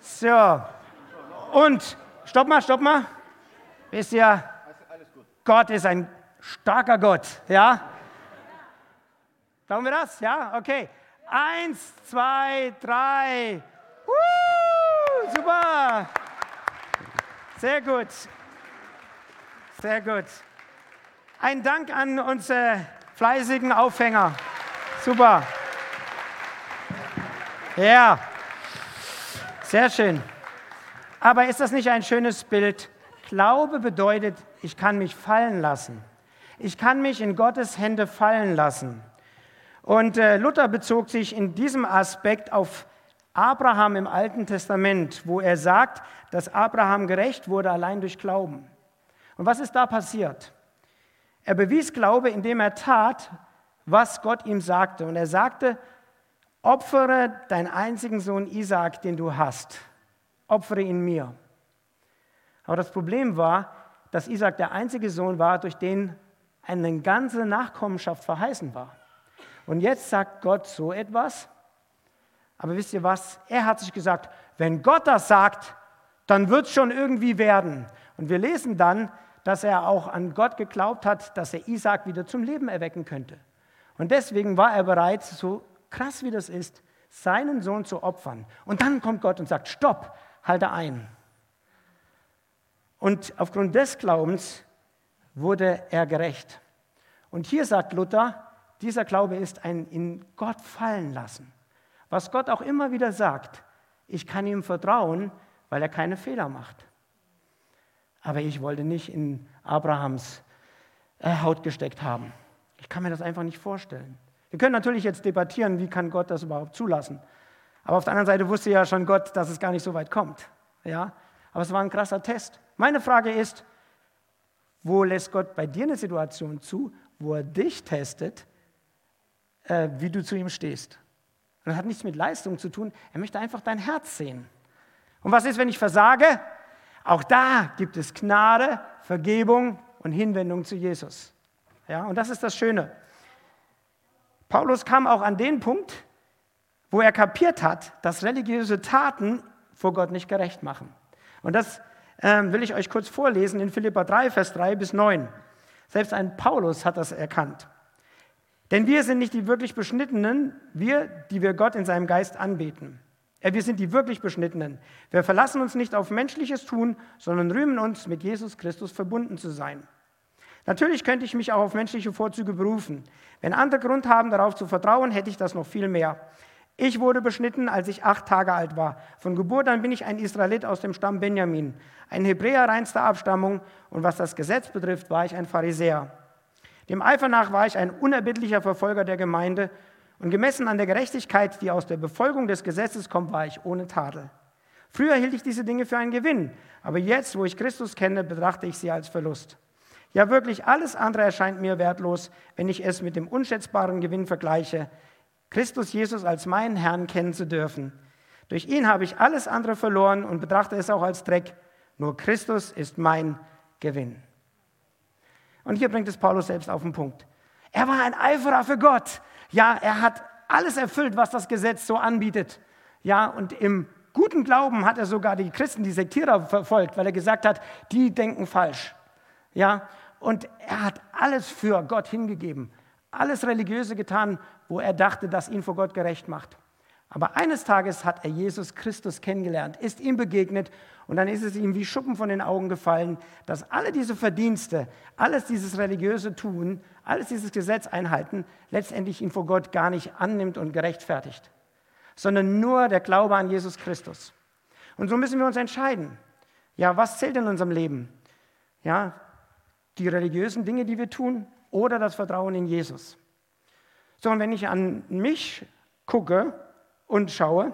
So. Und, stopp mal, stopp mal. Wisst ihr, Gott ist ein starker Gott, ja? Glauben wir das? Ja? Okay. Eins, zwei, drei. Woo, super. Sehr gut. Sehr gut. Ein Dank an unsere fleißigen Aufhänger. Super. Ja. Sehr schön. Aber ist das nicht ein schönes Bild? Glaube bedeutet, ich kann mich fallen lassen. Ich kann mich in Gottes Hände fallen lassen. Und äh, Luther bezog sich in diesem Aspekt auf Abraham im Alten Testament, wo er sagt, dass Abraham gerecht wurde allein durch Glauben. Und was ist da passiert? Er bewies Glaube, indem er tat, was Gott ihm sagte. Und er sagte, opfere deinen einzigen Sohn Isaac, den du hast. Opfere ihn mir. Aber das Problem war, dass Isaac der einzige Sohn war, durch den eine ganze Nachkommenschaft verheißen war. Und jetzt sagt Gott so etwas. Aber wisst ihr was? Er hat sich gesagt, wenn Gott das sagt, dann wird es schon irgendwie werden. Und wir lesen dann, dass er auch an Gott geglaubt hat, dass er Isaac wieder zum Leben erwecken könnte. Und deswegen war er bereit, so krass wie das ist, seinen Sohn zu opfern. Und dann kommt Gott und sagt, stopp, halte ein. Und aufgrund des Glaubens wurde er gerecht. Und hier sagt Luther, dieser Glaube ist ein in Gott fallen lassen. Was Gott auch immer wieder sagt, ich kann ihm vertrauen, weil er keine Fehler macht. Aber ich wollte nicht in Abrahams äh, Haut gesteckt haben. Ich kann mir das einfach nicht vorstellen. Wir können natürlich jetzt debattieren, wie kann Gott das überhaupt zulassen. Aber auf der anderen Seite wusste ja schon Gott, dass es gar nicht so weit kommt. Ja? Aber es war ein krasser Test. Meine Frage ist, wo lässt Gott bei dir eine Situation zu, wo er dich testet, äh, wie du zu ihm stehst? Und das hat nichts mit Leistung zu tun. Er möchte einfach dein Herz sehen. Und was ist, wenn ich versage? Auch da gibt es Gnade, Vergebung und Hinwendung zu Jesus. Ja, und das ist das Schöne. Paulus kam auch an den Punkt, wo er kapiert hat, dass religiöse Taten vor Gott nicht gerecht machen. Und das ähm, will ich euch kurz vorlesen in Philippa 3, Vers 3 bis 9. Selbst ein Paulus hat das erkannt. Denn wir sind nicht die wirklich Beschnittenen, wir, die wir Gott in seinem Geist anbeten. Ja, wir sind die wirklich Beschnittenen. Wir verlassen uns nicht auf menschliches Tun, sondern rühmen uns, mit Jesus Christus verbunden zu sein. Natürlich könnte ich mich auch auf menschliche Vorzüge berufen. Wenn andere Grund haben, darauf zu vertrauen, hätte ich das noch viel mehr. Ich wurde beschnitten, als ich acht Tage alt war. Von Geburt an bin ich ein Israelit aus dem Stamm Benjamin, ein Hebräer reinster Abstammung, und was das Gesetz betrifft, war ich ein Pharisäer. Dem Eifer nach war ich ein unerbittlicher Verfolger der Gemeinde, und gemessen an der Gerechtigkeit, die aus der Befolgung des Gesetzes kommt, war ich ohne Tadel. Früher hielt ich diese Dinge für einen Gewinn, aber jetzt, wo ich Christus kenne, betrachte ich sie als Verlust. Ja, wirklich alles andere erscheint mir wertlos, wenn ich es mit dem unschätzbaren Gewinn vergleiche, Christus Jesus als meinen Herrn kennen zu dürfen. Durch ihn habe ich alles andere verloren und betrachte es auch als Dreck. Nur Christus ist mein Gewinn. Und hier bringt es Paulus selbst auf den Punkt. Er war ein Eiferer für Gott. Ja, er hat alles erfüllt, was das Gesetz so anbietet. Ja, und im guten Glauben hat er sogar die Christen, die Sektierer verfolgt, weil er gesagt hat, die denken falsch. Ja, und er hat alles für Gott hingegeben, alles Religiöse getan, wo er dachte, dass ihn vor Gott gerecht macht. Aber eines Tages hat er Jesus Christus kennengelernt, ist ihm begegnet und dann ist es ihm wie Schuppen von den Augen gefallen, dass alle diese Verdienste, alles dieses religiöse Tun, alles dieses Gesetz einhalten, letztendlich ihn vor Gott gar nicht annimmt und gerechtfertigt, sondern nur der Glaube an Jesus Christus. Und so müssen wir uns entscheiden. Ja, was zählt in unserem Leben? Ja, die religiösen Dinge, die wir tun oder das Vertrauen in Jesus. So, und wenn ich an mich gucke und schaue,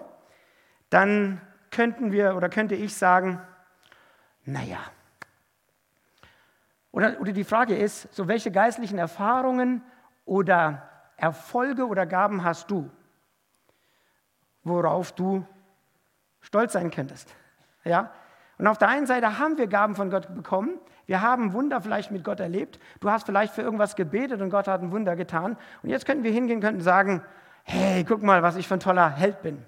dann könnten wir oder könnte ich sagen, naja. Oder, oder die Frage ist, so welche geistlichen Erfahrungen oder Erfolge oder Gaben hast du, worauf du stolz sein könntest? Ja? Und auf der einen Seite haben wir Gaben von Gott bekommen. Wir haben Wunder vielleicht mit Gott erlebt. Du hast vielleicht für irgendwas gebetet und Gott hat ein Wunder getan. Und jetzt könnten wir hingehen, könnten sagen, hey, guck mal, was ich für ein toller Held bin.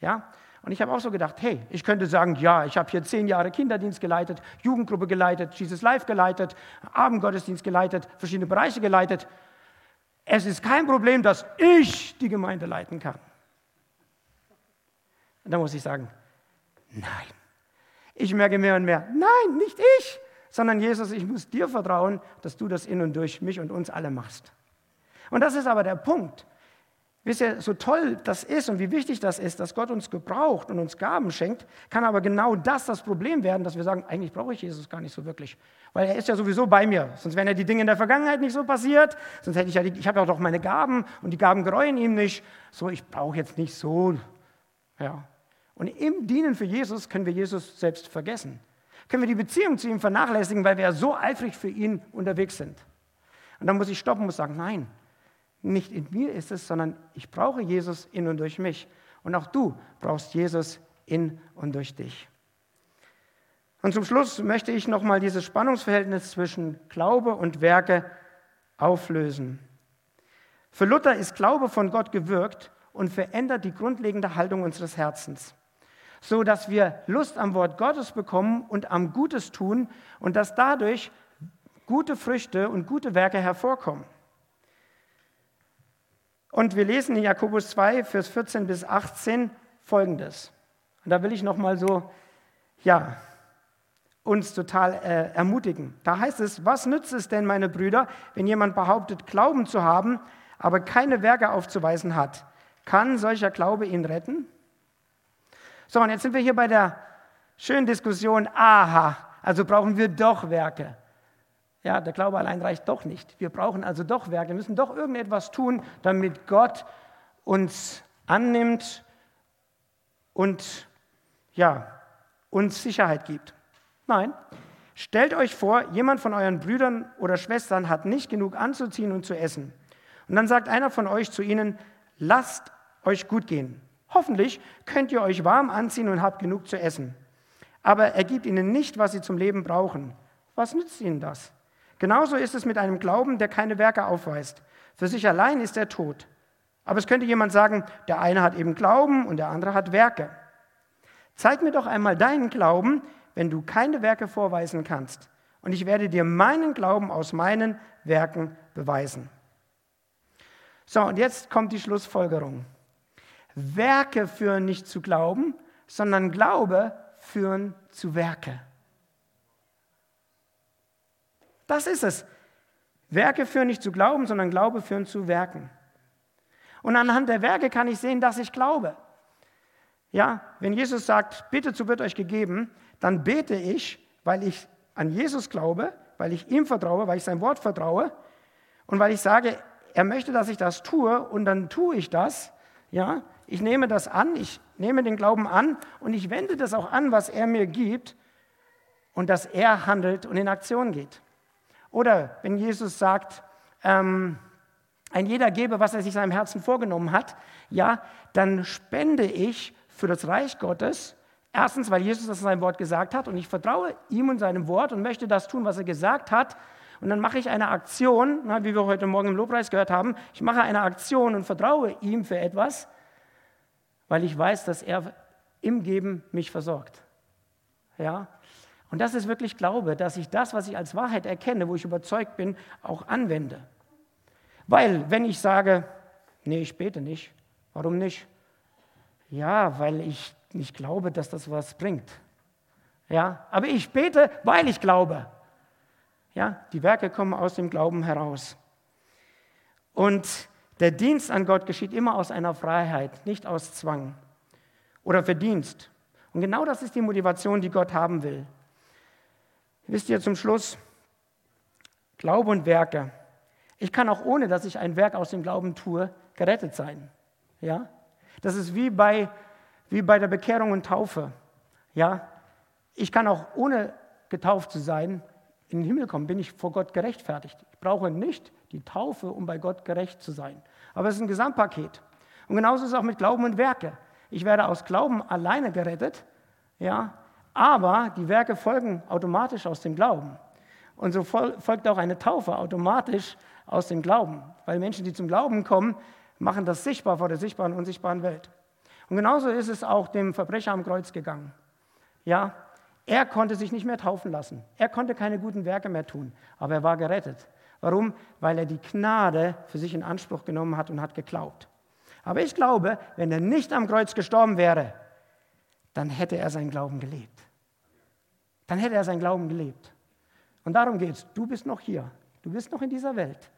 Ja? Und ich habe auch so gedacht, hey, ich könnte sagen, ja, ich habe hier zehn Jahre Kinderdienst geleitet, Jugendgruppe geleitet, Jesus Live geleitet, Abendgottesdienst geleitet, verschiedene Bereiche geleitet. Es ist kein Problem, dass ich die Gemeinde leiten kann. Und da muss ich sagen, nein. Ich merke mehr und mehr, nein, nicht ich, sondern Jesus, ich muss dir vertrauen, dass du das in und durch mich und uns alle machst. Und das ist aber der Punkt. Wisst ihr, so toll das ist und wie wichtig das ist, dass Gott uns gebraucht und uns Gaben schenkt, kann aber genau das das Problem werden, dass wir sagen, eigentlich brauche ich Jesus gar nicht so wirklich, weil er ist ja sowieso bei mir. Sonst wären ja die Dinge in der Vergangenheit nicht so passiert, sonst hätte ich ja, die, ich habe ja doch meine Gaben und die Gaben gereuen ihm nicht. So, ich brauche jetzt nicht so, ja. Und im Dienen für Jesus können wir Jesus selbst vergessen. Können wir die Beziehung zu ihm vernachlässigen, weil wir ja so eifrig für ihn unterwegs sind. Und dann muss ich stoppen und sagen, nein, nicht in mir ist es, sondern ich brauche Jesus in und durch mich. Und auch du brauchst Jesus in und durch dich. Und zum Schluss möchte ich nochmal dieses Spannungsverhältnis zwischen Glaube und Werke auflösen. Für Luther ist Glaube von Gott gewirkt und verändert die grundlegende Haltung unseres Herzens, so dass wir Lust am Wort Gottes bekommen und am Gutes tun und dass dadurch gute Früchte und gute Werke hervorkommen. Und wir lesen in Jakobus 2, Vers 14 bis 18 folgendes. Und da will ich nochmal so, ja, uns total äh, ermutigen. Da heißt es, was nützt es denn, meine Brüder, wenn jemand behauptet, Glauben zu haben, aber keine Werke aufzuweisen hat? Kann solcher Glaube ihn retten? So, und jetzt sind wir hier bei der schönen Diskussion, aha, also brauchen wir doch Werke. Ja, der Glaube allein reicht doch nicht. Wir brauchen also doch Werke, wir müssen doch irgendetwas tun, damit Gott uns annimmt und ja, uns Sicherheit gibt. Nein, stellt euch vor, jemand von euren Brüdern oder Schwestern hat nicht genug anzuziehen und zu essen. Und dann sagt einer von euch zu ihnen, lasst euch gut gehen. Hoffentlich könnt ihr euch warm anziehen und habt genug zu essen. Aber er gibt ihnen nicht, was sie zum Leben brauchen. Was nützt ihnen das? Genauso ist es mit einem Glauben, der keine Werke aufweist. Für sich allein ist er tot. Aber es könnte jemand sagen, der eine hat eben Glauben und der andere hat Werke. Zeig mir doch einmal deinen Glauben, wenn du keine Werke vorweisen kannst. Und ich werde dir meinen Glauben aus meinen Werken beweisen. So, und jetzt kommt die Schlussfolgerung. Werke führen nicht zu Glauben, sondern Glaube führen zu Werke. Das ist es. Werke führen nicht zu Glauben, sondern Glaube führen zu Werken. Und anhand der Werke kann ich sehen, dass ich glaube. Ja, wenn Jesus sagt, bitte so wird euch gegeben, dann bete ich, weil ich an Jesus glaube, weil ich ihm vertraue, weil ich sein Wort vertraue und weil ich sage, er möchte, dass ich das tue und dann tue ich das. Ja, ich nehme das an, ich nehme den Glauben an und ich wende das auch an, was er mir gibt und dass er handelt und in Aktion geht. Oder wenn Jesus sagt, ähm, ein jeder gebe, was er sich seinem Herzen vorgenommen hat, ja, dann spende ich für das Reich Gottes. Erstens, weil Jesus das in seinem Wort gesagt hat und ich vertraue ihm und seinem Wort und möchte das tun, was er gesagt hat. Und dann mache ich eine Aktion, wie wir heute Morgen im Lobpreis gehört haben. Ich mache eine Aktion und vertraue ihm für etwas, weil ich weiß, dass er im Geben mich versorgt. Ja? Und das ist wirklich Glaube, dass ich das, was ich als Wahrheit erkenne, wo ich überzeugt bin, auch anwende. Weil, wenn ich sage, nee, ich bete nicht, warum nicht? Ja, weil ich nicht glaube, dass das was bringt. Ja, aber ich bete, weil ich glaube. Ja, die Werke kommen aus dem Glauben heraus. Und der Dienst an Gott geschieht immer aus einer Freiheit, nicht aus Zwang oder Verdienst. Und genau das ist die Motivation, die Gott haben will. Wisst ihr zum Schluss, Glaube und Werke. Ich kann auch ohne, dass ich ein Werk aus dem Glauben tue, gerettet sein. Ja? Das ist wie bei, wie bei der Bekehrung und Taufe. Ja? Ich kann auch ohne getauft zu sein in den Himmel kommen, bin ich vor Gott gerechtfertigt. Ich brauche nicht die Taufe, um bei Gott gerecht zu sein. Aber es ist ein Gesamtpaket. Und genauso ist es auch mit Glauben und Werke. Ich werde aus Glauben alleine gerettet, ja, aber die Werke folgen automatisch aus dem Glauben. Und so folgt auch eine Taufe automatisch aus dem Glauben, weil Menschen, die zum Glauben kommen, machen das sichtbar vor der sichtbaren und unsichtbaren Welt. Und genauso ist es auch dem Verbrecher am Kreuz gegangen. Ja, er konnte sich nicht mehr taufen lassen. Er konnte keine guten Werke mehr tun, aber er war gerettet. Warum? Weil er die Gnade für sich in Anspruch genommen hat und hat geglaubt. Aber ich glaube, wenn er nicht am Kreuz gestorben wäre, dann hätte er seinen Glauben gelebt. Dann hätte er seinen Glauben gelebt. Und darum geht es. Du bist noch hier. Du bist noch in dieser Welt.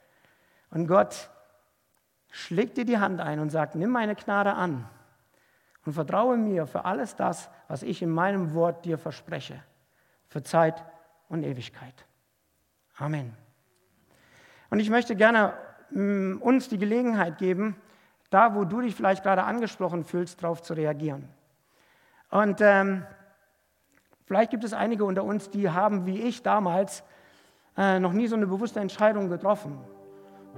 Und Gott schlägt dir die Hand ein und sagt, nimm meine Gnade an und vertraue mir für alles das, was ich in meinem Wort dir verspreche, für Zeit und Ewigkeit. Amen. Und ich möchte gerne mm, uns die Gelegenheit geben, da wo du dich vielleicht gerade angesprochen fühlst, darauf zu reagieren. Und ähm, vielleicht gibt es einige unter uns, die haben wie ich damals äh, noch nie so eine bewusste Entscheidung getroffen.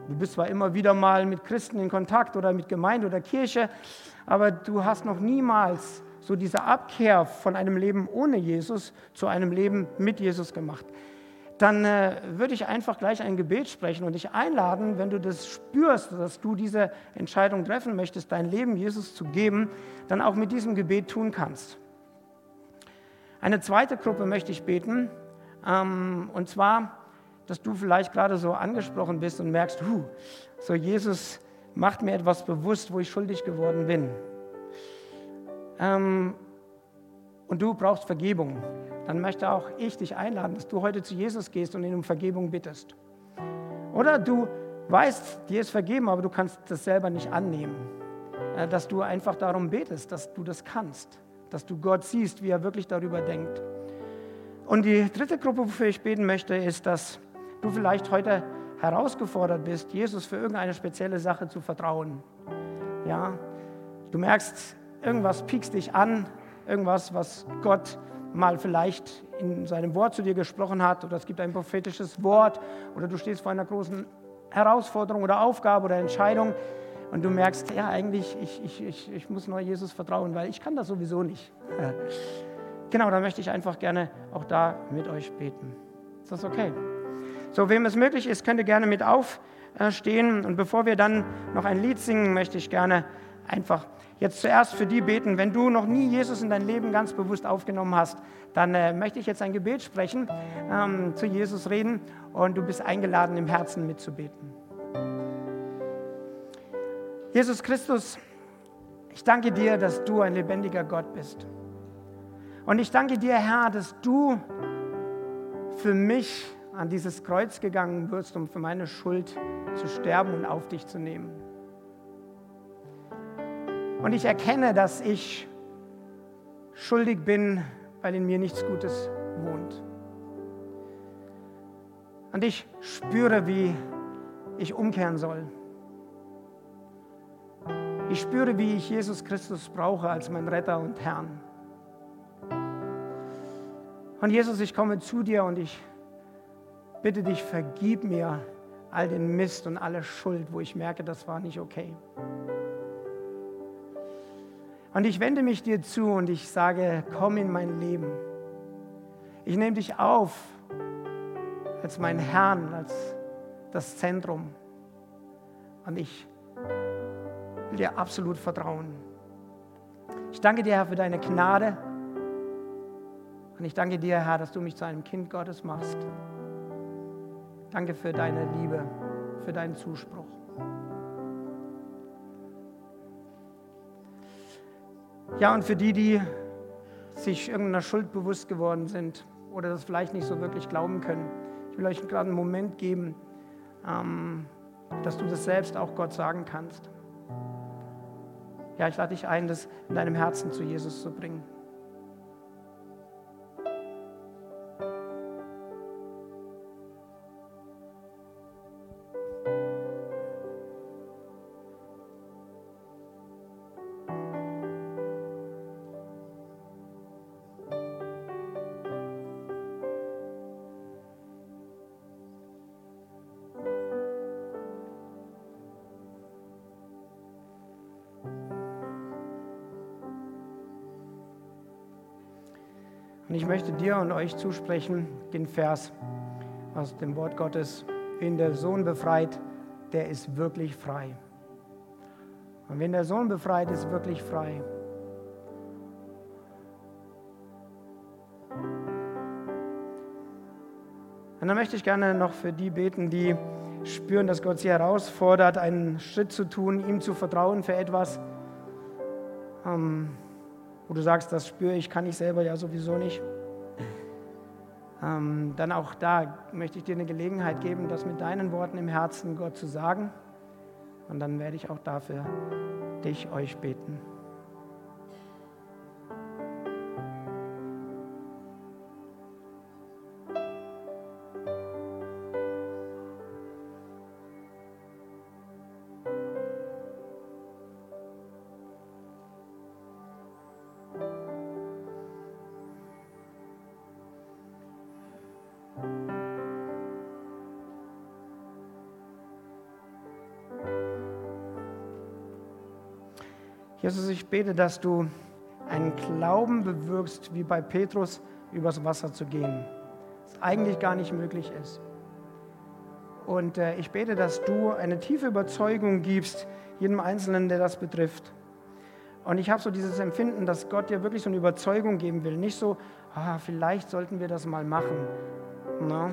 Du bist zwar immer wieder mal mit Christen in Kontakt oder mit Gemeinde oder Kirche, aber du hast noch niemals so diese Abkehr von einem Leben ohne Jesus zu einem Leben mit Jesus gemacht. Dann äh, würde ich einfach gleich ein Gebet sprechen und dich einladen, wenn du das spürst, dass du diese Entscheidung treffen möchtest, dein Leben Jesus zu geben, dann auch mit diesem Gebet tun kannst. Eine zweite Gruppe möchte ich beten, ähm, und zwar dass du vielleicht gerade so angesprochen bist und merkst, huh, so Jesus macht mir etwas bewusst, wo ich schuldig geworden bin. Ähm, und du brauchst Vergebung. Dann möchte auch ich dich einladen, dass du heute zu Jesus gehst und ihn um Vergebung bittest. Oder du weißt, dir ist vergeben, aber du kannst das selber nicht annehmen. Äh, dass du einfach darum betest, dass du das kannst. Dass du Gott siehst, wie er wirklich darüber denkt. Und die dritte Gruppe, wofür ich beten möchte, ist, dass du vielleicht heute herausgefordert bist, Jesus für irgendeine spezielle Sache zu vertrauen. Ja, du merkst, irgendwas piekst dich an, irgendwas, was Gott mal vielleicht in seinem Wort zu dir gesprochen hat, oder es gibt ein prophetisches Wort, oder du stehst vor einer großen Herausforderung oder Aufgabe oder Entscheidung und du merkst, ja, eigentlich, ich, ich, ich, ich muss nur Jesus vertrauen, weil ich kann das sowieso nicht. Genau, da möchte ich einfach gerne auch da mit euch beten. Ist das okay? So, wem es möglich ist, könnte gerne mit aufstehen. Und bevor wir dann noch ein Lied singen, möchte ich gerne einfach jetzt zuerst für die beten. Wenn du noch nie Jesus in dein Leben ganz bewusst aufgenommen hast, dann äh, möchte ich jetzt ein Gebet sprechen, ähm, zu Jesus reden und du bist eingeladen, im Herzen mitzubeten. Jesus Christus, ich danke dir, dass du ein lebendiger Gott bist. Und ich danke dir, Herr, dass du für mich an dieses Kreuz gegangen wirst, um für meine Schuld zu sterben und auf dich zu nehmen. Und ich erkenne, dass ich schuldig bin, weil in mir nichts Gutes wohnt. Und ich spüre, wie ich umkehren soll. Ich spüre, wie ich Jesus Christus brauche als mein Retter und Herrn. Und Jesus, ich komme zu dir und ich bitte dich, vergib mir all den Mist und alle Schuld, wo ich merke, das war nicht okay. Und ich wende mich dir zu und ich sage, komm in mein Leben. Ich nehme dich auf als mein Herrn, als das Zentrum. Und ich will dir absolut vertrauen. Ich danke dir, Herr, für deine Gnade. Und ich danke dir, Herr, dass du mich zu einem Kind Gottes machst. Danke für deine Liebe, für deinen Zuspruch. Ja, und für die, die sich irgendeiner Schuld bewusst geworden sind oder das vielleicht nicht so wirklich glauben können, ich will euch gerade einen Moment geben, ähm, dass du das selbst auch Gott sagen kannst. Ja, ich lade dich ein, das in deinem Herzen zu Jesus zu bringen. Möchte dir und euch zusprechen den Vers aus dem Wort Gottes, wen der Sohn befreit, der ist wirklich frei. Und wenn der Sohn befreit, ist wirklich frei. Und dann möchte ich gerne noch für die beten, die spüren, dass Gott sie herausfordert, einen Schritt zu tun, ihm zu vertrauen für etwas. Ähm, wo du sagst, das spüre ich, kann ich selber ja sowieso nicht, ähm, dann auch da möchte ich dir eine Gelegenheit geben, das mit deinen Worten im Herzen Gott zu sagen. Und dann werde ich auch dafür dich, euch beten. Jesus, ich bete, dass du einen Glauben bewirkst, wie bei Petrus, übers Wasser zu gehen. Was eigentlich gar nicht möglich ist. Und äh, ich bete, dass du eine tiefe Überzeugung gibst, jedem Einzelnen, der das betrifft. Und ich habe so dieses Empfinden, dass Gott dir wirklich so eine Überzeugung geben will. Nicht so, ah, vielleicht sollten wir das mal machen. Na?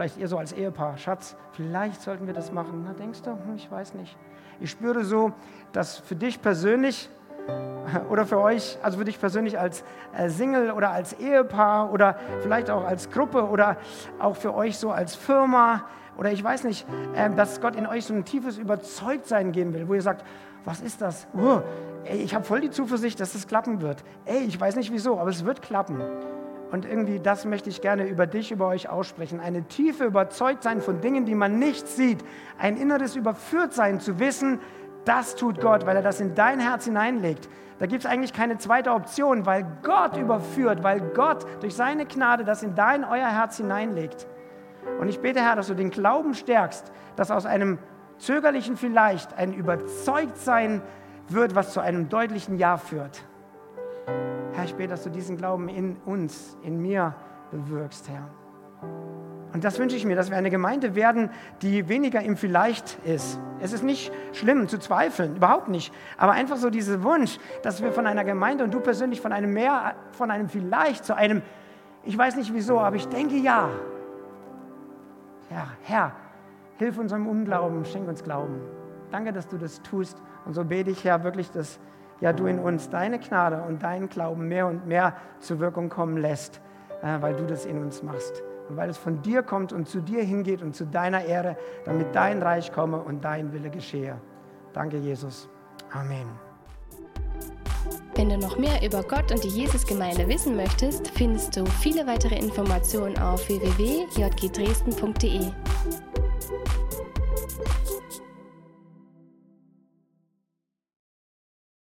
Vielleicht ihr so als Ehepaar, Schatz, vielleicht sollten wir das machen. Na, denkst du, hm, ich weiß nicht. Ich spüre so, dass für dich persönlich oder für euch, also für dich persönlich als äh, Single oder als Ehepaar oder vielleicht auch als Gruppe oder auch für euch so als Firma oder ich weiß nicht, ähm, dass Gott in euch so ein tiefes Überzeugtsein geben will, wo ihr sagt, was ist das? Uh, ey, ich habe voll die Zuversicht, dass das klappen wird. Ey, ich weiß nicht wieso, aber es wird klappen. Und irgendwie das möchte ich gerne über dich, über euch aussprechen. Eine tiefe Überzeugtsein von Dingen, die man nicht sieht. Ein inneres Überführtsein zu wissen, das tut Gott, weil er das in dein Herz hineinlegt. Da gibt es eigentlich keine zweite Option, weil Gott überführt, weil Gott durch seine Gnade das in dein, euer Herz hineinlegt. Und ich bete, Herr, dass du den Glauben stärkst, dass aus einem zögerlichen Vielleicht ein Überzeugtsein wird, was zu einem deutlichen Ja führt. Herr, ich bete, dass du diesen Glauben in uns, in mir bewirkst, Herr. Und das wünsche ich mir, dass wir eine Gemeinde werden, die weniger im Vielleicht ist. Es ist nicht schlimm zu zweifeln, überhaupt nicht. Aber einfach so dieser Wunsch, dass wir von einer Gemeinde und du persönlich von einem mehr, von einem Vielleicht zu einem, ich weiß nicht wieso, aber ich denke ja. Ja, Herr, hilf unserem Unglauben, schenk uns Glauben. Danke, dass du das tust. Und so bete ich, Herr, wirklich, dass ja, du in uns deine Gnade und deinen Glauben mehr und mehr zur Wirkung kommen lässt, äh, weil du das in uns machst. Und weil es von dir kommt und zu dir hingeht und zu deiner Ehre, damit dein Reich komme und dein Wille geschehe. Danke, Jesus. Amen. Wenn du noch mehr über Gott und die Jesusgemeinde wissen möchtest, findest du viele weitere Informationen auf www.jgdresden.de.